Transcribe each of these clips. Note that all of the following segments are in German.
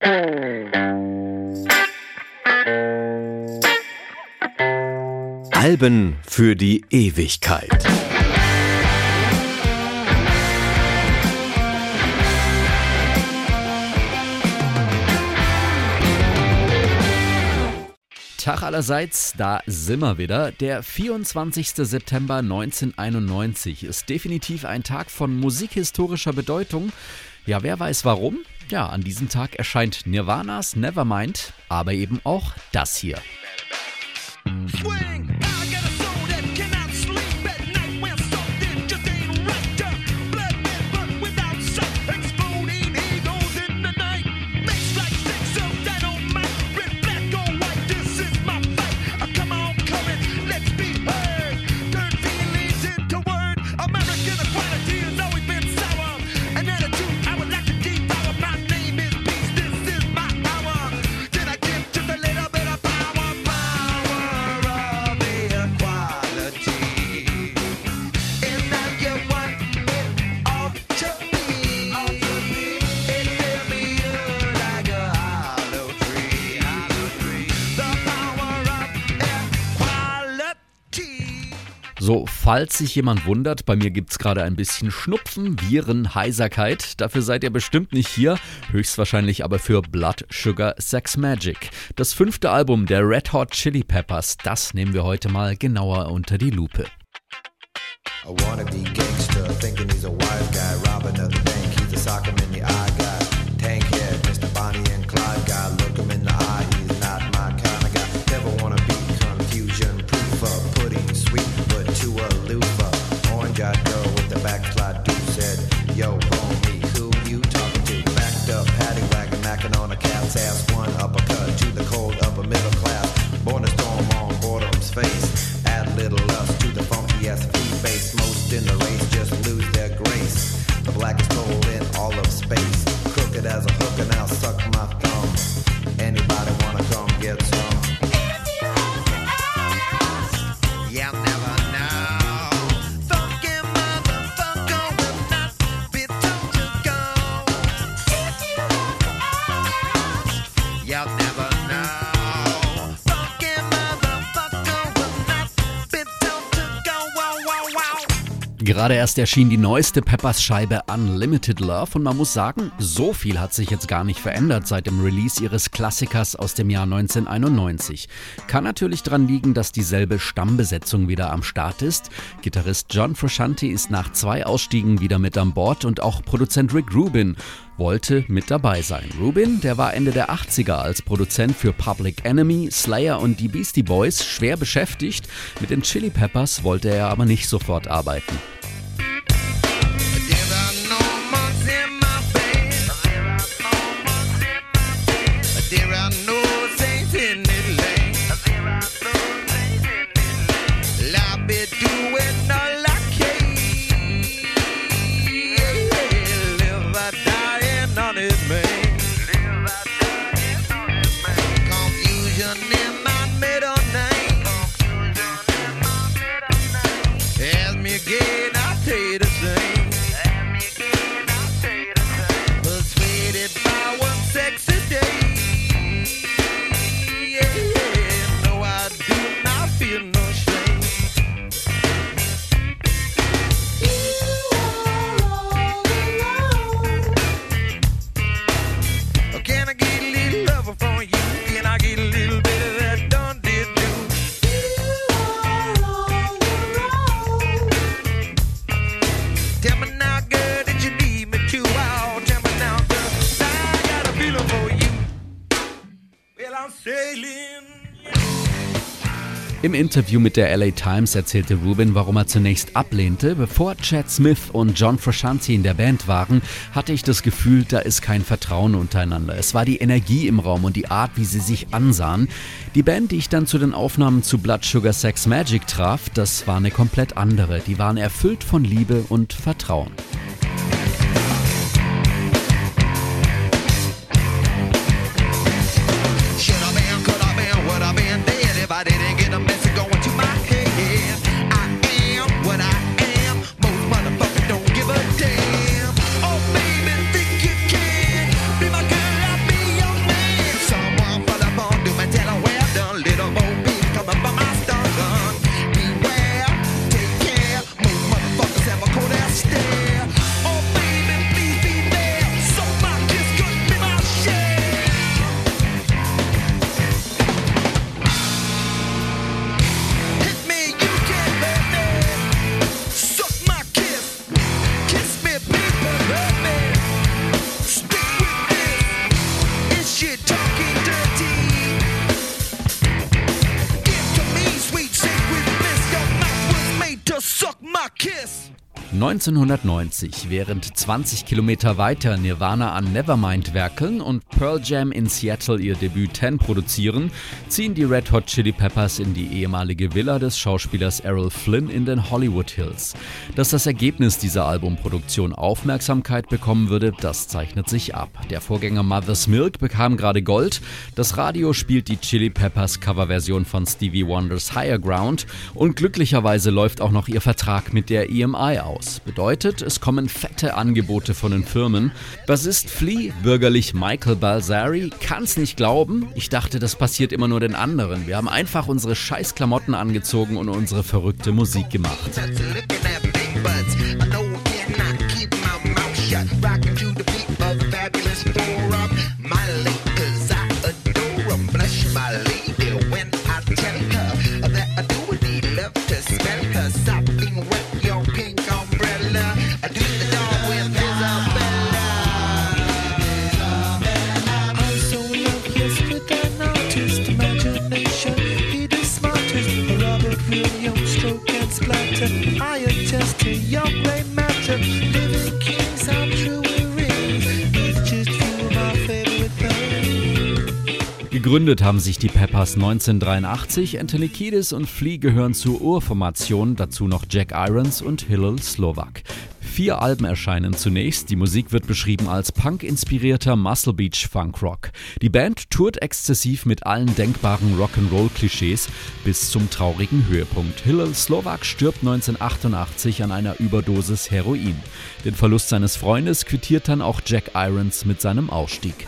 Alben für die Ewigkeit. Tag allerseits, da sind wir wieder. Der 24. September 1991 ist definitiv ein Tag von musikhistorischer Bedeutung. Ja, wer weiß warum? Ja, an diesem Tag erscheint Nirvanas Nevermind, aber eben auch das hier. Swing! Falls sich jemand wundert, bei mir gibt es gerade ein bisschen Schnupfen, Viren, Heiserkeit. Dafür seid ihr bestimmt nicht hier, höchstwahrscheinlich aber für Blood Sugar Sex Magic. Das fünfte Album der Red Hot Chili Peppers, das nehmen wir heute mal genauer unter die Lupe. I wanna be gangster, thinking he's a wise guy, robbing the bank, he's a sock him the eye guy, face. Add little lust to the funky ass feet base. Most in the race just lose their grace. The blackest hole in all of space. Crooked as a hook, and I'll suck my thumb. Anybody wanna come get some? Gerade erst erschien die neueste Peppers-Scheibe Unlimited Love und man muss sagen, so viel hat sich jetzt gar nicht verändert seit dem Release ihres Klassikers aus dem Jahr 1991. Kann natürlich daran liegen, dass dieselbe Stammbesetzung wieder am Start ist. Gitarrist John Frusciante ist nach zwei Ausstiegen wieder mit an Bord und auch Produzent Rick Rubin wollte mit dabei sein. Rubin, der war Ende der 80er als Produzent für Public Enemy, Slayer und die Beastie Boys schwer beschäftigt. Mit den Chili Peppers wollte er aber nicht sofort arbeiten. Interview mit der LA Times erzählte Rubin, warum er zunächst ablehnte. Bevor Chad Smith und John Frusciante in der Band waren, hatte ich das Gefühl, da ist kein Vertrauen untereinander. Es war die Energie im Raum und die Art, wie sie sich ansahen. Die Band, die ich dann zu den Aufnahmen zu Blood Sugar Sex Magic traf, das war eine komplett andere. Die waren erfüllt von Liebe und Vertrauen. 1990, während 20 Kilometer weiter Nirvana an Nevermind werkeln und Pearl Jam in Seattle ihr Debüt 10 produzieren, ziehen die Red Hot Chili Peppers in die ehemalige Villa des Schauspielers Errol Flynn in den Hollywood Hills. Dass das Ergebnis dieser Albumproduktion Aufmerksamkeit bekommen würde, das zeichnet sich ab. Der Vorgänger Mother's Milk bekam gerade Gold, das Radio spielt die Chili Peppers Coverversion von Stevie Wonders Higher Ground und glücklicherweise läuft auch noch ihr Vertrag mit der EMI aus. Bedeutet, es kommen fette Angebote von den Firmen. Bassist Flea, bürgerlich Michael Balsari, kann's nicht glauben. Ich dachte, das passiert immer nur den anderen. Wir haben einfach unsere scheiß Klamotten angezogen und unsere verrückte Musik gemacht. Gegründet haben sich die Peppers 1983. Anthony Kiedis und Flea gehören zur Urformation, dazu noch Jack Irons und Hillel Slovak. Vier Alben erscheinen zunächst. Die Musik wird beschrieben als Punk-inspirierter Muscle Beach Funk Rock. Die Band tourt exzessiv mit allen denkbaren Rock'n'Roll-Klischees bis zum traurigen Höhepunkt. Hillel Slovak stirbt 1988 an einer Überdosis Heroin. Den Verlust seines Freundes quittiert dann auch Jack Irons mit seinem Ausstieg.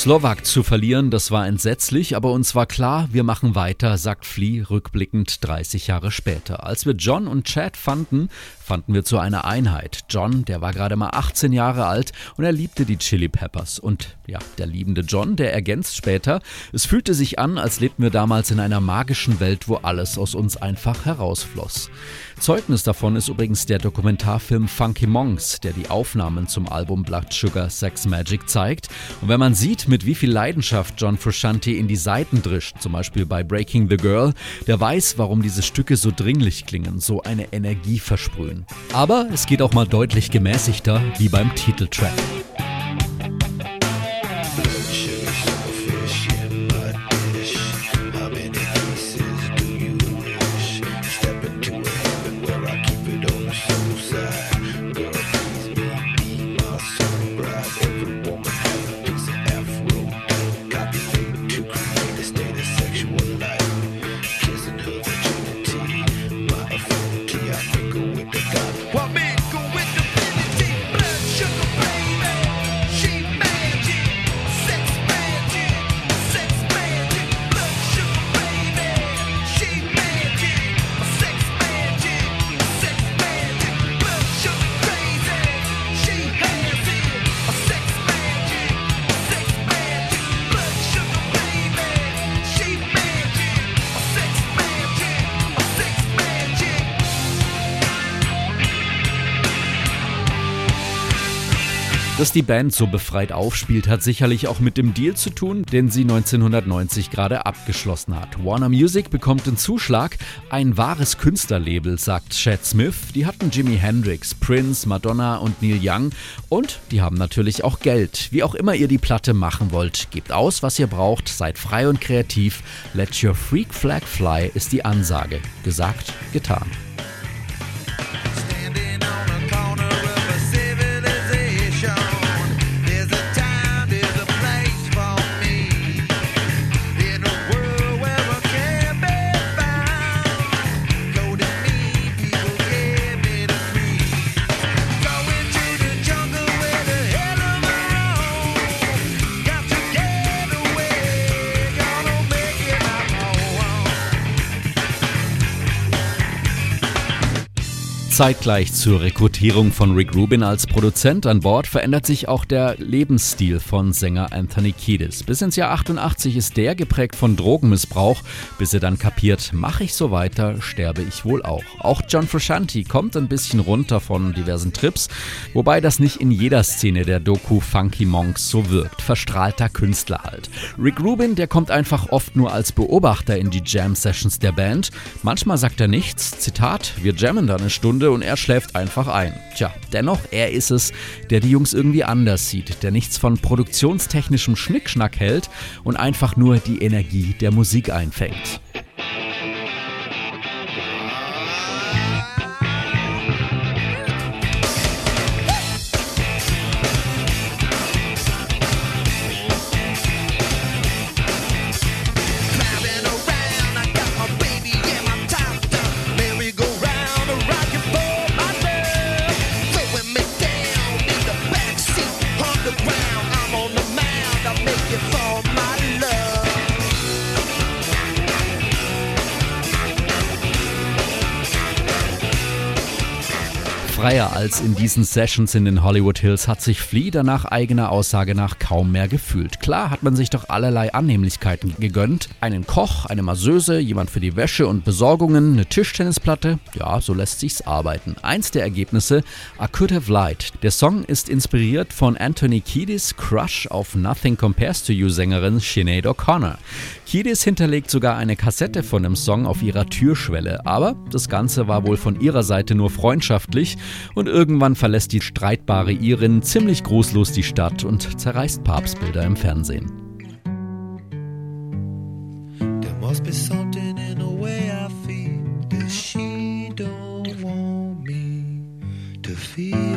Slowak zu verlieren, das war entsetzlich, aber uns war klar, wir machen weiter, sagt Flea rückblickend 30 Jahre später. Als wir John und Chad fanden, fanden wir zu einer Einheit. John, der war gerade mal 18 Jahre alt und er liebte die Chili Peppers. Und ja, der liebende John, der ergänzt später, es fühlte sich an, als lebten wir damals in einer magischen Welt, wo alles aus uns einfach herausfloss. Zeugnis davon ist übrigens der Dokumentarfilm Funky Monks, der die Aufnahmen zum Album Blood Sugar Sex Magic zeigt. Und wenn man sieht, mit wie viel Leidenschaft John Frusciante in die Seiten drischt, zum Beispiel bei Breaking the Girl, der weiß, warum diese Stücke so dringlich klingen, so eine Energie versprühen. Aber es geht auch mal deutlich gemäßigter, wie beim Titeltrack. Dass die Band so befreit aufspielt, hat sicherlich auch mit dem Deal zu tun, den sie 1990 gerade abgeschlossen hat. Warner Music bekommt den Zuschlag, ein wahres Künstlerlabel, sagt Chad Smith. Die hatten Jimi Hendrix, Prince, Madonna und Neil Young und die haben natürlich auch Geld. Wie auch immer ihr die Platte machen wollt, gebt aus, was ihr braucht, seid frei und kreativ. Let your freak flag fly ist die Ansage. Gesagt, getan. Zeitgleich zur Rekrutierung von Rick Rubin als Produzent an Bord verändert sich auch der Lebensstil von Sänger Anthony Kiedis. Bis ins Jahr 88 ist der geprägt von Drogenmissbrauch, bis er dann kapiert, mache ich so weiter, sterbe ich wohl auch. Auch John Frusciante kommt ein bisschen runter von diversen Trips, wobei das nicht in jeder Szene der Doku Funky Monks so wirkt. Verstrahlter Künstler halt. Rick Rubin, der kommt einfach oft nur als Beobachter in die Jam-Sessions der Band. Manchmal sagt er nichts, Zitat, wir jammen da eine Stunde Und er schläft einfach ein. Tja, dennoch, er ist es, der die Jungs irgendwie anders sieht, der nichts von produktionstechnischem Schnickschnack hält und einfach nur die Energie der Musik einfängt. Freier als in diesen Sessions in den Hollywood Hills hat sich Flea nach eigener Aussage nach kaum mehr gefühlt. Klar hat man sich doch allerlei Annehmlichkeiten gegönnt. Einen Koch, eine Masseuse, jemand für die Wäsche und Besorgungen, eine Tischtennisplatte. Ja, so lässt sich's arbeiten. Eins der Ergebnisse, I Could Have Lied. Der Song ist inspiriert von Anthony Kiedis Crush auf Nothing Compares to You Sängerin Sinead O'Connor. Kiedis hinterlegt sogar eine Kassette von dem Song auf ihrer Türschwelle, aber das Ganze war wohl von ihrer Seite nur freundschaftlich. Und irgendwann verlässt die streitbare Irin ziemlich großlos die Stadt und zerreißt Papstbilder im Fernsehen. There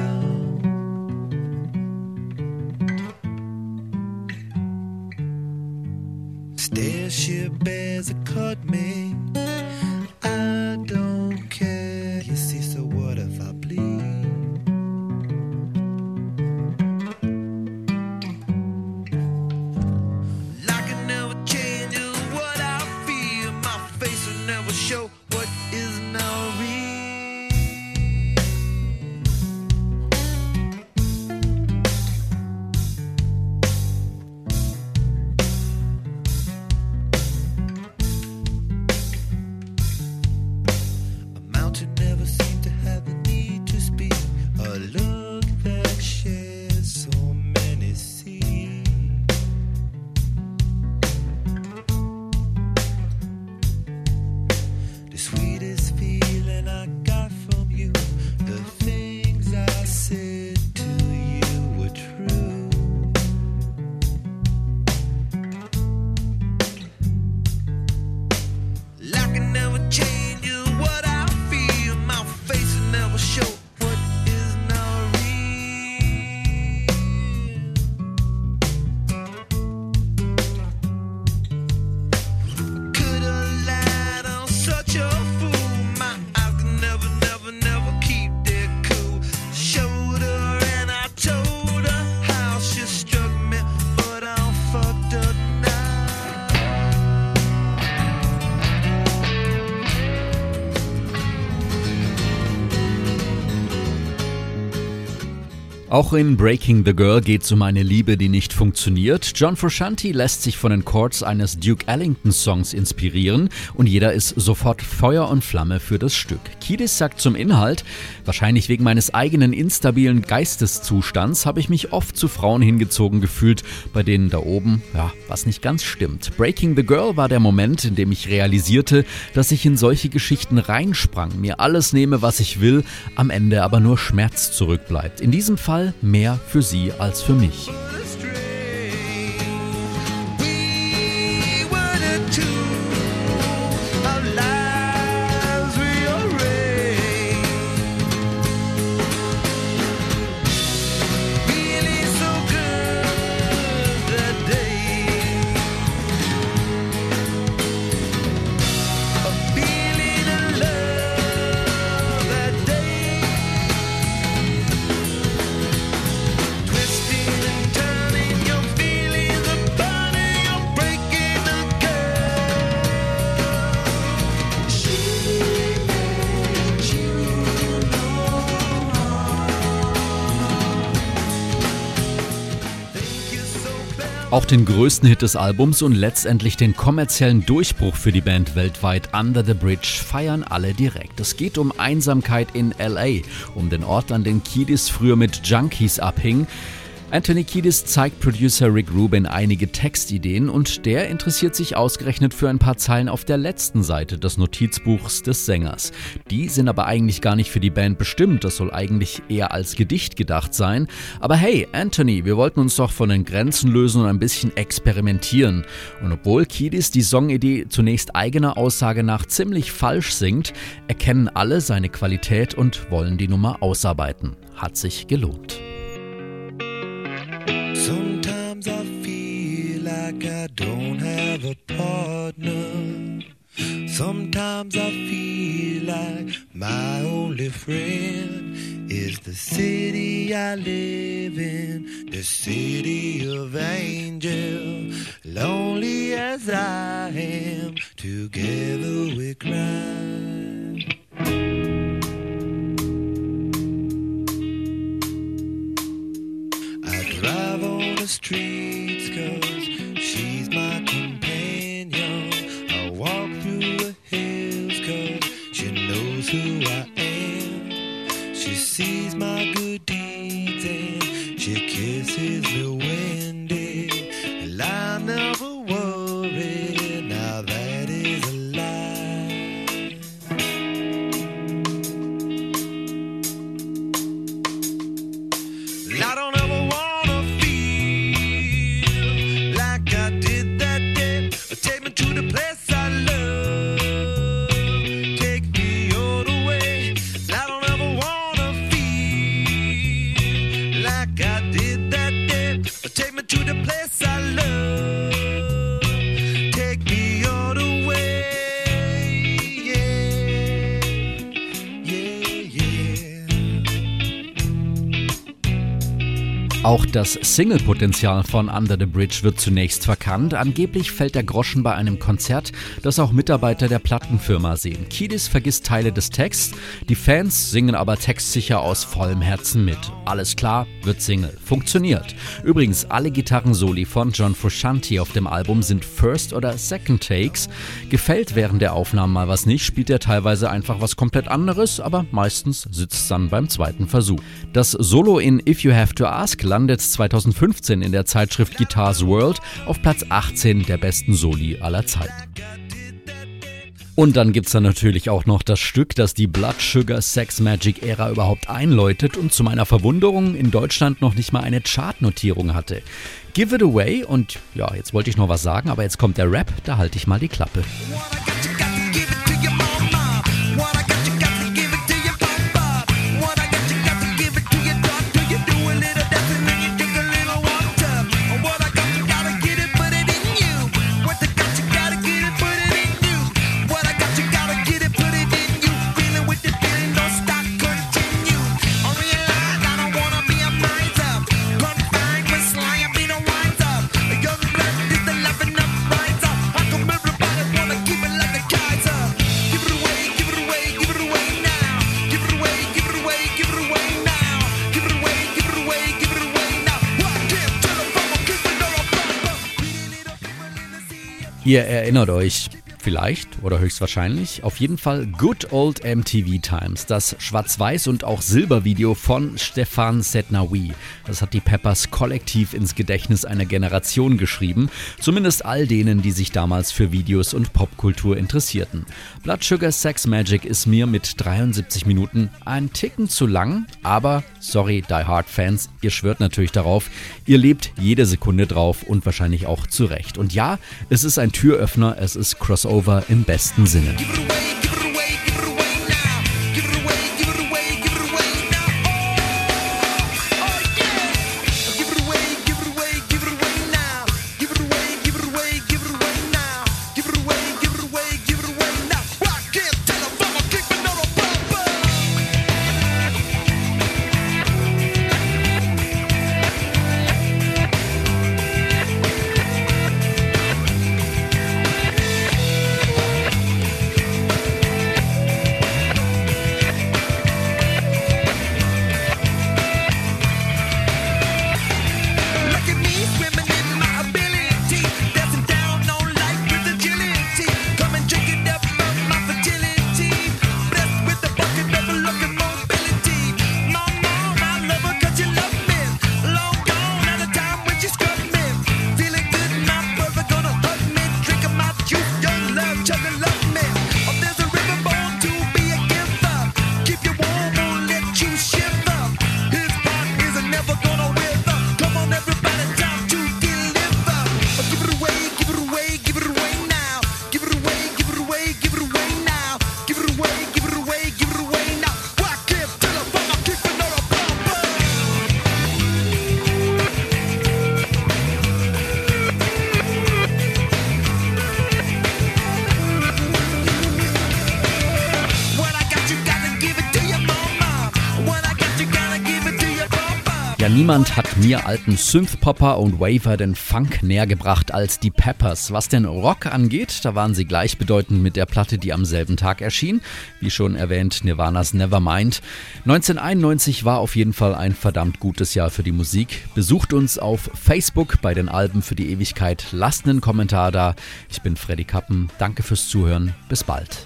she bears a cut me. Auch in Breaking the Girl geht es um eine Liebe, die nicht funktioniert. John Frusciante lässt sich von den Chords eines Duke Ellington Songs inspirieren und jeder ist sofort Feuer und Flamme für das Stück. Kiedis sagt zum Inhalt, wahrscheinlich wegen meines eigenen instabilen Geisteszustands habe ich mich oft zu Frauen hingezogen gefühlt, bei denen da oben, ja, was nicht ganz stimmt. Breaking the Girl war der Moment, in dem ich realisierte, dass ich in solche Geschichten reinsprang, mir alles nehme, was ich will, am Ende aber nur Schmerz zurückbleibt. In diesem Fall Mehr für sie als für mich. Auch den größten Hit des Albums und letztendlich den kommerziellen Durchbruch für die Band weltweit Under the Bridge feiern alle direkt. Es geht um Einsamkeit in LA, um den Ort, an den Kiedis früher mit Junkies abhing. Anthony Kiedis zeigt Producer Rick Rubin einige Textideen und der interessiert sich ausgerechnet für ein paar Zeilen auf der letzten Seite des Notizbuchs des Sängers. Die sind aber eigentlich gar nicht für die Band bestimmt, das soll eigentlich eher als Gedicht gedacht sein. Aber hey, Anthony, wir wollten uns doch von den Grenzen lösen und ein bisschen experimentieren. Und obwohl Kiedis die Songidee zunächst eigener Aussage nach ziemlich falsch singt, erkennen alle seine Qualität und wollen die Nummer ausarbeiten. Hat sich gelohnt. I don't have a partner. Sometimes I feel like my only friend is the city I live in, the city of angels. Lonely as I am, together we cry. I drive on the Auch das Single-Potenzial von Under the Bridge wird zunächst verkannt. Angeblich fällt der Groschen bei einem Konzert, das auch Mitarbeiter der Plattenfirma sehen. Kiedis vergisst Teile des Texts, die Fans singen aber textsicher aus vollem Herzen mit. Alles klar, wird Single. Funktioniert. Übrigens, alle Gitarrensoli von John Frusciante auf dem Album sind First- oder Second Takes. Gefällt während der Aufnahmen mal was nicht, spielt er teilweise einfach was komplett anderes, aber meistens sitzt dann beim zweiten Versuch. Das Solo in If You Have to Ask landet 2015 in der Zeitschrift Guitars World auf Platz 18 der besten Soli aller Zeiten. Und dann gibt es da natürlich auch noch das Stück, das die Blood Sugar Sex Magic Ära überhaupt einläutet und zu meiner Verwunderung in Deutschland noch nicht mal eine Chartnotierung hatte. Give It Away und ja, jetzt wollte ich noch was sagen, aber jetzt kommt der Rap, da halte ich mal die Klappe. Ihr erinnert euch, Vielleicht oder höchstwahrscheinlich. Auf jeden Fall Good Old MTV Times, das Schwarz-Weiß- und auch Silbervideo von Stefan Setnawi. Das hat die Peppers kollektiv ins Gedächtnis einer Generation geschrieben, zumindest all denen, die sich damals für Videos und Popkultur interessierten. Blood Sugar Sex Magic ist mir mit 73 Minuten ein Ticken zu lang, aber sorry, Die Hard Fans, ihr schwört natürlich darauf, ihr lebt jede Sekunde drauf und wahrscheinlich auch zu Recht. Und ja, es ist ein Türöffner, es ist Crossover Crossover im besten Sinne. Niemand hat mir alten Synthpopper und Waver den Funk näher gebracht als die Peppers. Was den Rock angeht, da waren sie gleichbedeutend mit der Platte, die am selben Tag erschien. Wie schon erwähnt, Nirvanas Nevermind. 1991 war auf jeden Fall ein verdammt gutes Jahr für die Musik. Besucht uns auf Facebook bei den Alben für die Ewigkeit. Lasst einen Kommentar da. Ich bin Freddy Kappen. Danke fürs Zuhören. Bis bald.